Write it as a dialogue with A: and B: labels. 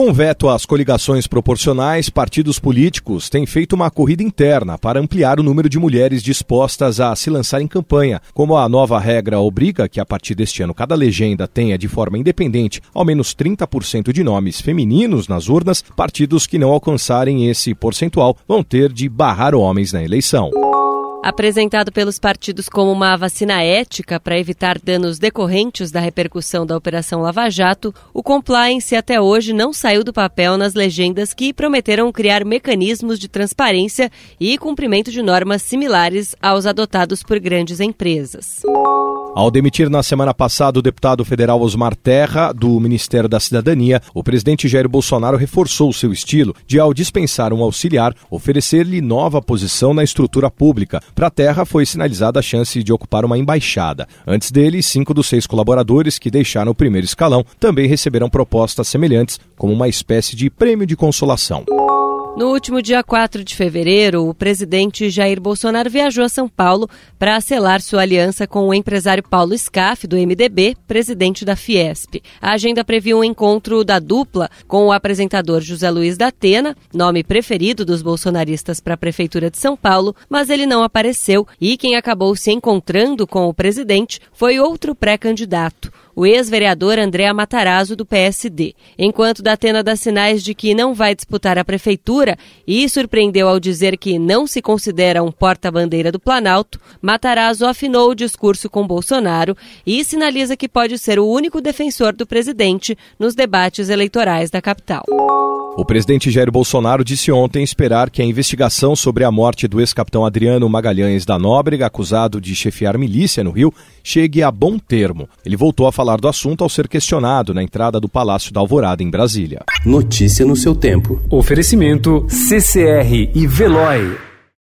A: Com veto às coligações proporcionais, partidos políticos têm feito uma corrida interna para ampliar o número de mulheres dispostas a se lançar em campanha. Como a nova regra obriga que a partir deste ano cada legenda tenha de forma independente ao menos 30% de nomes femininos nas urnas, partidos que não alcançarem esse percentual vão ter de barrar homens na eleição.
B: Apresentado pelos partidos como uma vacina ética para evitar danos decorrentes da repercussão da Operação Lava Jato, o compliance até hoje não saiu do papel nas legendas que prometeram criar mecanismos de transparência e cumprimento de normas similares aos adotados por grandes empresas.
A: Ao demitir na semana passada o deputado federal Osmar Terra, do Ministério da Cidadania, o presidente Jair Bolsonaro reforçou seu estilo de, ao dispensar um auxiliar, oferecer-lhe nova posição na estrutura pública. Para Terra foi sinalizada a chance de ocupar uma embaixada. Antes dele, cinco dos seis colaboradores que deixaram o primeiro escalão também receberam propostas semelhantes, como uma espécie de prêmio de consolação.
B: No último dia 4 de fevereiro, o presidente Jair Bolsonaro viajou a São Paulo para selar sua aliança com o empresário Paulo Scaff, do MDB, presidente da Fiesp. A agenda previu um encontro da dupla com o apresentador José Luiz da Atena, nome preferido dos bolsonaristas para a Prefeitura de São Paulo, mas ele não apareceu e quem acabou se encontrando com o presidente foi outro pré-candidato, o ex-vereador André Matarazzo, do PSD. Enquanto Datena dá sinais de que não vai disputar a prefeitura e surpreendeu ao dizer que não se considera um porta-bandeira do Planalto, Matarazzo afinou o discurso com Bolsonaro e sinaliza que pode ser o único defensor do presidente nos debates eleitorais da capital.
A: O presidente Jair Bolsonaro disse ontem esperar que a investigação sobre a morte do ex-capitão Adriano Magalhães da Nóbrega, acusado de chefiar milícia no Rio, chegue a bom termo. Ele voltou a falar do assunto ao ser questionado na entrada do Palácio da Alvorada, em Brasília.
C: Notícia no seu tempo.
D: Oferecimento CCR e Veloy.